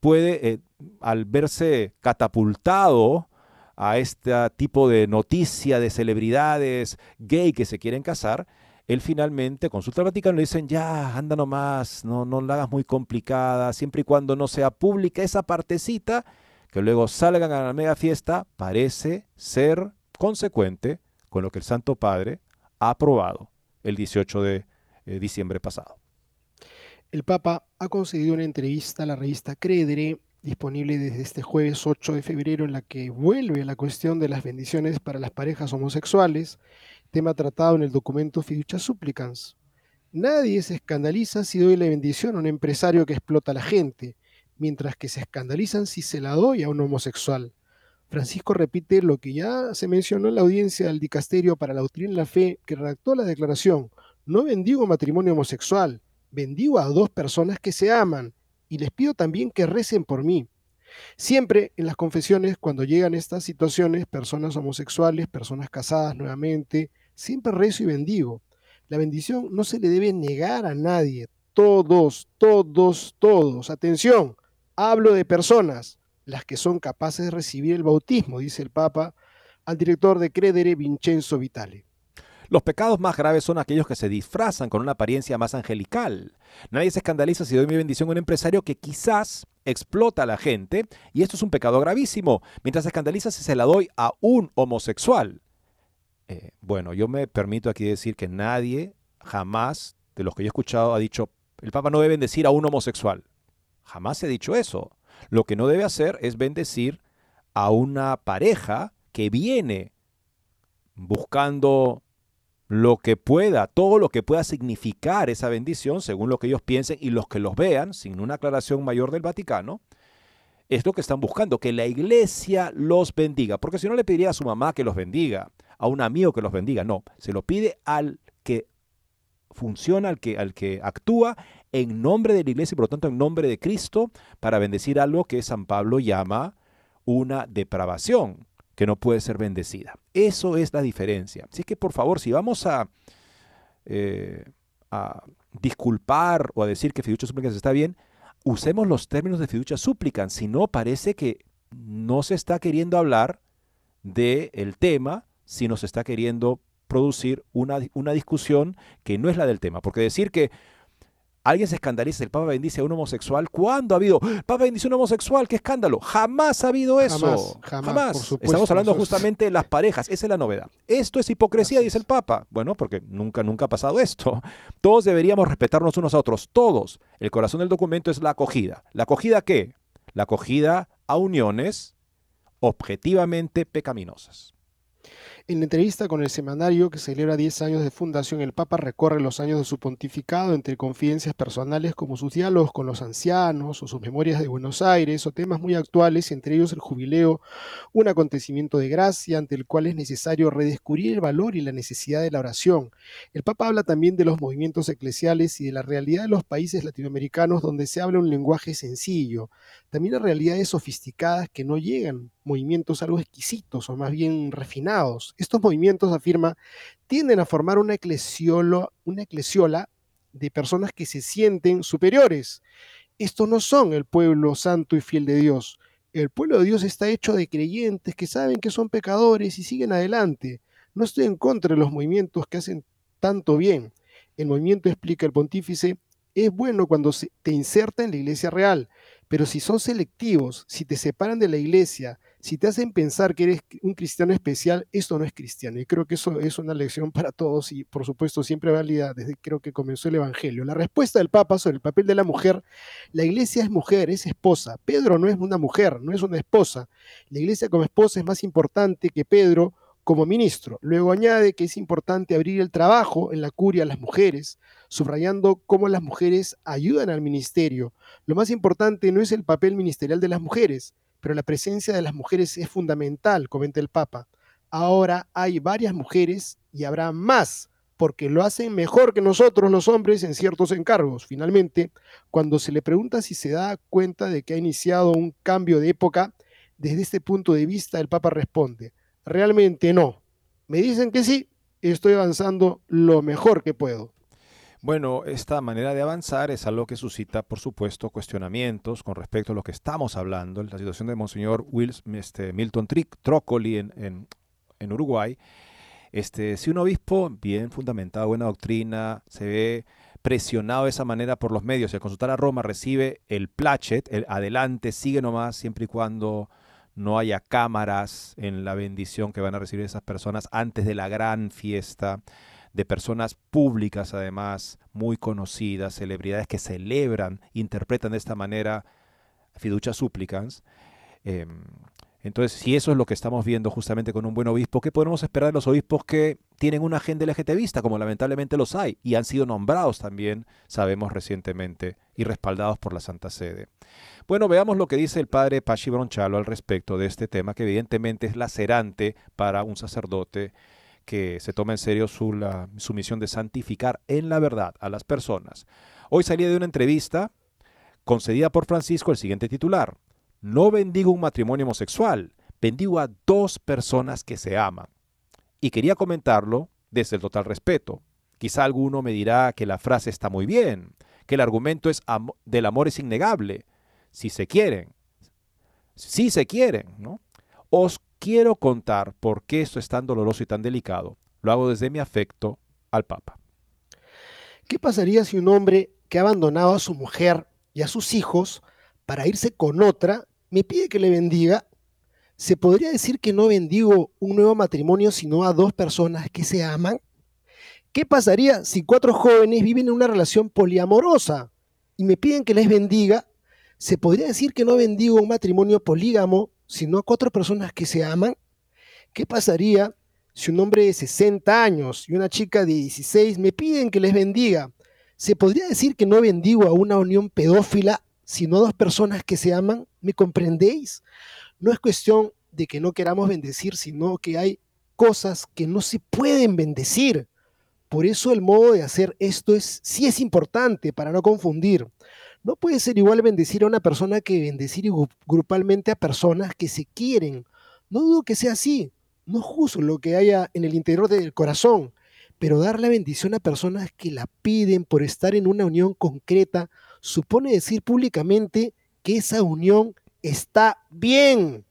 puede, eh, al verse catapultado a este tipo de noticia de celebridades gay que se quieren casar, él finalmente consulta al Vaticano y le dicen, ya, anda nomás, no, no la hagas muy complicada, siempre y cuando no sea pública esa partecita, que luego salgan a la mega fiesta, parece ser consecuente con lo que el Santo Padre ha aprobado el 18 de eh, diciembre pasado. El Papa ha concedido una entrevista a la revista Credere, disponible desde este jueves 8 de febrero, en la que vuelve a la cuestión de las bendiciones para las parejas homosexuales, tema tratado en el documento Fiducia Supplicans. Nadie se escandaliza si doy la bendición a un empresario que explota a la gente, mientras que se escandalizan si se la doy a un homosexual. Francisco repite lo que ya se mencionó en la audiencia del Dicasterio para la Doctrina y la Fe, que redactó la declaración. No bendigo matrimonio homosexual, bendigo a dos personas que se aman y les pido también que recen por mí. Siempre en las confesiones, cuando llegan estas situaciones, personas homosexuales, personas casadas nuevamente, siempre rezo y bendigo. La bendición no se le debe negar a nadie. Todos, todos, todos. Atención, hablo de personas las que son capaces de recibir el bautismo, dice el Papa al director de Credere, Vincenzo Vitale. Los pecados más graves son aquellos que se disfrazan con una apariencia más angelical. Nadie se escandaliza si doy mi bendición a un empresario que quizás explota a la gente, y esto es un pecado gravísimo, mientras se escandaliza si se la doy a un homosexual. Eh, bueno, yo me permito aquí decir que nadie jamás de los que yo he escuchado ha dicho, el Papa no debe bendecir a un homosexual. Jamás ha dicho eso. Lo que no debe hacer es bendecir a una pareja que viene buscando lo que pueda, todo lo que pueda significar esa bendición, según lo que ellos piensen y los que los vean, sin una aclaración mayor del Vaticano, es lo que están buscando, que la iglesia los bendiga. Porque si no le pediría a su mamá que los bendiga, a un amigo que los bendiga, no, se lo pide al que funciona, al que, al que actúa en nombre de la iglesia y por lo tanto en nombre de Cristo para bendecir algo que San Pablo llama una depravación que no puede ser bendecida. Eso es la diferencia. Así que por favor, si vamos a, eh, disculpar o a decir que fiducia súplicas está bien, usemos los términos de fiducia súplicas. Si no, parece que no se está queriendo hablar del el tema, sino se está queriendo producir una, una discusión que no es la del tema. Porque decir que Alguien se escandaliza, el Papa bendice a un homosexual. ¿Cuándo ha habido? Papa bendice a un homosexual, qué escándalo. Jamás ha habido eso. Jamás. Estamos hablando justamente de las parejas, esa es la novedad. Esto es hipocresía, dice el Papa. Bueno, porque nunca, nunca ha pasado esto. Todos deberíamos respetarnos unos a otros, todos. El corazón del documento es la acogida. ¿La acogida qué? La acogida a uniones objetivamente pecaminosas. En la entrevista con el semanario que celebra 10 años de fundación, el Papa recorre los años de su pontificado entre confidencias personales como sus diálogos con los ancianos o sus memorias de Buenos Aires o temas muy actuales, entre ellos el jubileo, un acontecimiento de gracia ante el cual es necesario redescubrir el valor y la necesidad de la oración. El Papa habla también de los movimientos eclesiales y de la realidad de los países latinoamericanos donde se habla un lenguaje sencillo, también a realidades sofisticadas que no llegan movimientos algo exquisitos o más bien refinados. Estos movimientos, afirma, tienden a formar una, una eclesiola de personas que se sienten superiores. Estos no son el pueblo santo y fiel de Dios. El pueblo de Dios está hecho de creyentes que saben que son pecadores y siguen adelante. No estoy en contra de los movimientos que hacen tanto bien. El movimiento, explica el pontífice, es bueno cuando te inserta en la iglesia real, pero si son selectivos, si te separan de la iglesia, si te hacen pensar que eres un cristiano especial, esto no es cristiano. Y creo que eso es una lección para todos y por supuesto siempre válida desde creo que comenzó el Evangelio. La respuesta del Papa sobre el papel de la mujer, la iglesia es mujer, es esposa. Pedro no es una mujer, no es una esposa. La iglesia como esposa es más importante que Pedro como ministro. Luego añade que es importante abrir el trabajo en la curia a las mujeres, subrayando cómo las mujeres ayudan al ministerio. Lo más importante no es el papel ministerial de las mujeres, pero la presencia de las mujeres es fundamental, comenta el Papa. Ahora hay varias mujeres y habrá más, porque lo hacen mejor que nosotros los hombres en ciertos encargos. Finalmente, cuando se le pregunta si se da cuenta de que ha iniciado un cambio de época, desde este punto de vista el Papa responde, Realmente no. Me dicen que sí, estoy avanzando lo mejor que puedo. Bueno, esta manera de avanzar es algo que suscita, por supuesto, cuestionamientos con respecto a lo que estamos hablando, la situación de Monseñor Wills, este, Milton Trócoli en, Uruguay. Este, si un obispo bien fundamentado, buena doctrina, se ve presionado de esa manera por los medios al consultar a Roma recibe el plachet, el adelante, sigue nomás, siempre y cuando no haya cámaras en la bendición que van a recibir esas personas antes de la gran fiesta, de personas públicas además, muy conocidas, celebridades que celebran, interpretan de esta manera fiducia súplicas. Em, entonces, si eso es lo que estamos viendo justamente con un buen obispo, ¿qué podemos esperar de los obispos que tienen una agenda LGTBista, como lamentablemente los hay, y han sido nombrados también, sabemos recientemente, y respaldados por la Santa Sede? Bueno, veamos lo que dice el padre Pachi Bronchalo al respecto de este tema, que evidentemente es lacerante para un sacerdote que se toma en serio su, su misión de santificar en la verdad a las personas. Hoy salía de una entrevista concedida por Francisco el siguiente titular. No bendigo un matrimonio homosexual, bendigo a dos personas que se aman. Y quería comentarlo desde el total respeto. Quizá alguno me dirá que la frase está muy bien, que el argumento es del amor es innegable, si se quieren. Si se quieren, ¿no? Os quiero contar por qué esto es tan doloroso y tan delicado. Lo hago desde mi afecto al Papa. ¿Qué pasaría si un hombre que ha abandonado a su mujer y a sus hijos para irse con otra me pide que le bendiga? ¿Se podría decir que no bendigo un nuevo matrimonio sino a dos personas que se aman? ¿Qué pasaría si cuatro jóvenes viven en una relación poliamorosa y me piden que les bendiga? ¿Se podría decir que no bendigo un matrimonio polígamo sino a cuatro personas que se aman? ¿Qué pasaría si un hombre de 60 años y una chica de 16 me piden que les bendiga? ¿Se podría decir que no bendigo a una unión pedófila sino a dos personas que se aman? ¿Me comprendéis? no es cuestión de que no queramos bendecir, sino que hay cosas que no se pueden bendecir. Por eso el modo de hacer esto es sí es importante para no confundir. No puede ser igual bendecir a una persona que bendecir grupalmente a personas que se quieren. No dudo que sea así. No juzgo lo que haya en el interior del corazón, pero dar la bendición a personas que la piden por estar en una unión concreta supone decir públicamente que esa unión está bien.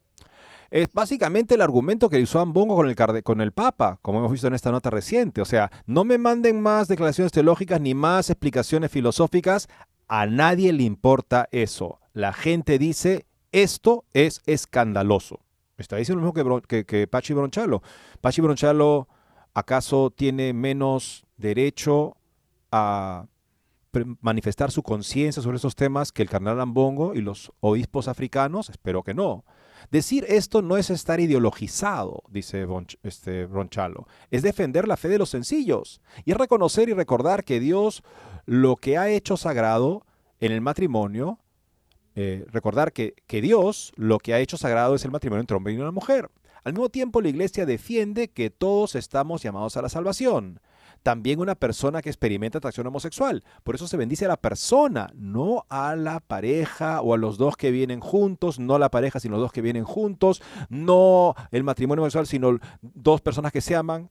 Es básicamente el argumento que hizo Ambongo con el, con el Papa, como hemos visto en esta nota reciente. O sea, no me manden más declaraciones teológicas ni más explicaciones filosóficas. A nadie le importa eso. La gente dice, esto es escandaloso. Está diciendo lo mismo que, que, Pachi Bronchalo. Pachi Bronchalo, ¿acaso tiene menos derecho a manifestar su conciencia sobre esos temas que el carnal Ambongo y los obispos africanos? Espero que no. Decir esto no es estar ideologizado, dice este Bronchalo, es defender la fe de los sencillos y es reconocer y recordar que Dios lo que ha hecho sagrado en el matrimonio, eh, recordar que, que Dios lo que ha hecho sagrado es el matrimonio entre hombre y una mujer. Al mismo tiempo, la iglesia defiende que todos estamos llamados a la salvación también una persona que experimenta atracción homosexual. Por eso se bendice a la persona, no a la pareja o a los dos que vienen juntos, no a la pareja, sino los dos que vienen juntos, no el matrimonio homosexual, sino dos personas que se aman.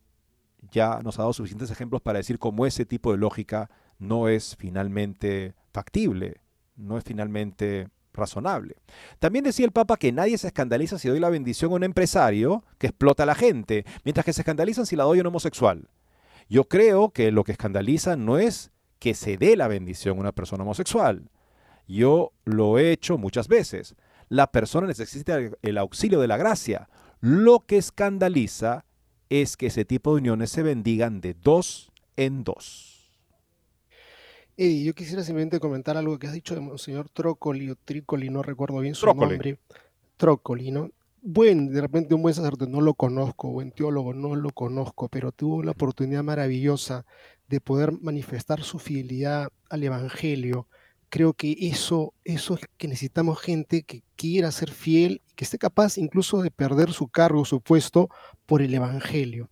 Ya nos ha dado suficientes ejemplos para decir cómo ese tipo de lógica no es finalmente factible, no es finalmente razonable. También decía el Papa que nadie se escandaliza si doy la bendición a un empresario que explota a la gente, mientras que se escandalizan si la doy a un homosexual. Yo creo que lo que escandaliza no es que se dé la bendición a una persona homosexual. Yo lo he hecho muchas veces. La persona necesita el auxilio de la gracia. Lo que escandaliza es que ese tipo de uniones se bendigan de dos en dos. Eddie, yo quisiera simplemente comentar algo que has dicho de señor Trócoli o Trícoli, no recuerdo bien su nombre. Trócoli, ¿no? Buen, de repente un buen sacerdote, no lo conozco, buen teólogo, no lo conozco, pero tuvo la oportunidad maravillosa de poder manifestar su fidelidad al Evangelio. Creo que eso, eso es que necesitamos gente que quiera ser fiel, que esté capaz incluso de perder su cargo, su puesto por el Evangelio.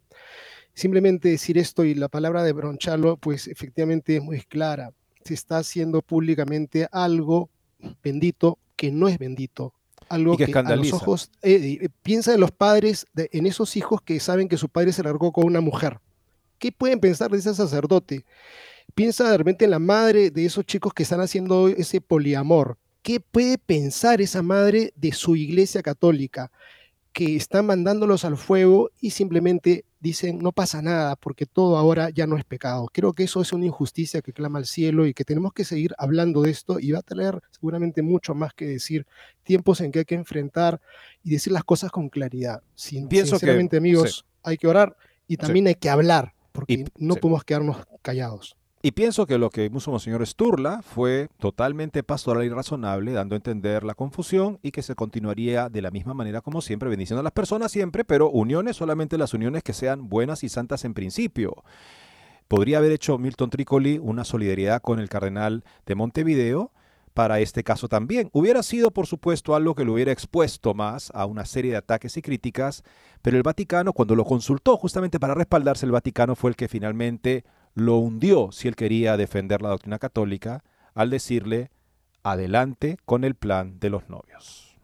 Simplemente decir esto y la palabra de Bronchalo, pues efectivamente es muy clara. Se está haciendo públicamente algo bendito que no es bendito, algo que, a los ojos eh, eh, piensa en los padres, en esos hijos que saben que su padre se largó con una mujer. ¿Qué pueden pensar de ese sacerdote? Piensa de repente en la madre de esos chicos que están haciendo ese poliamor. ¿Qué puede pensar esa madre de su iglesia católica? Que están mandándolos al fuego y simplemente dicen no pasa nada porque todo ahora ya no es pecado. Creo que eso es una injusticia que clama al cielo y que tenemos que seguir hablando de esto y va a tener seguramente mucho más que decir, tiempos en que hay que enfrentar y decir las cosas con claridad. Sin, Pienso sinceramente, amigos, hay que orar y también hay que hablar porque no podemos quedarnos callados. Y pienso que lo que puso Monseñor Sturla fue totalmente pastoral y razonable, dando a entender la confusión y que se continuaría de la misma manera como siempre, bendiciendo a las personas siempre, pero uniones solamente las uniones que sean buenas y santas en principio. Podría haber hecho Milton Tricoli una solidaridad con el cardenal de Montevideo para este caso también. Hubiera sido, por supuesto, algo que lo hubiera expuesto más a una serie de ataques y críticas, pero el Vaticano, cuando lo consultó justamente para respaldarse, el Vaticano fue el que finalmente lo hundió si él quería defender la doctrina católica al decirle adelante con el plan de los novios.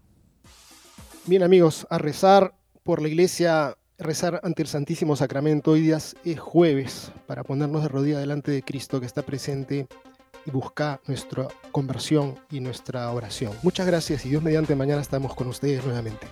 Bien amigos, a rezar por la iglesia, rezar ante el Santísimo Sacramento. Hoy día es jueves para ponernos de rodilla delante de Cristo que está presente y buscar nuestra conversión y nuestra oración. Muchas gracias y Dios mediante mañana estamos con ustedes nuevamente.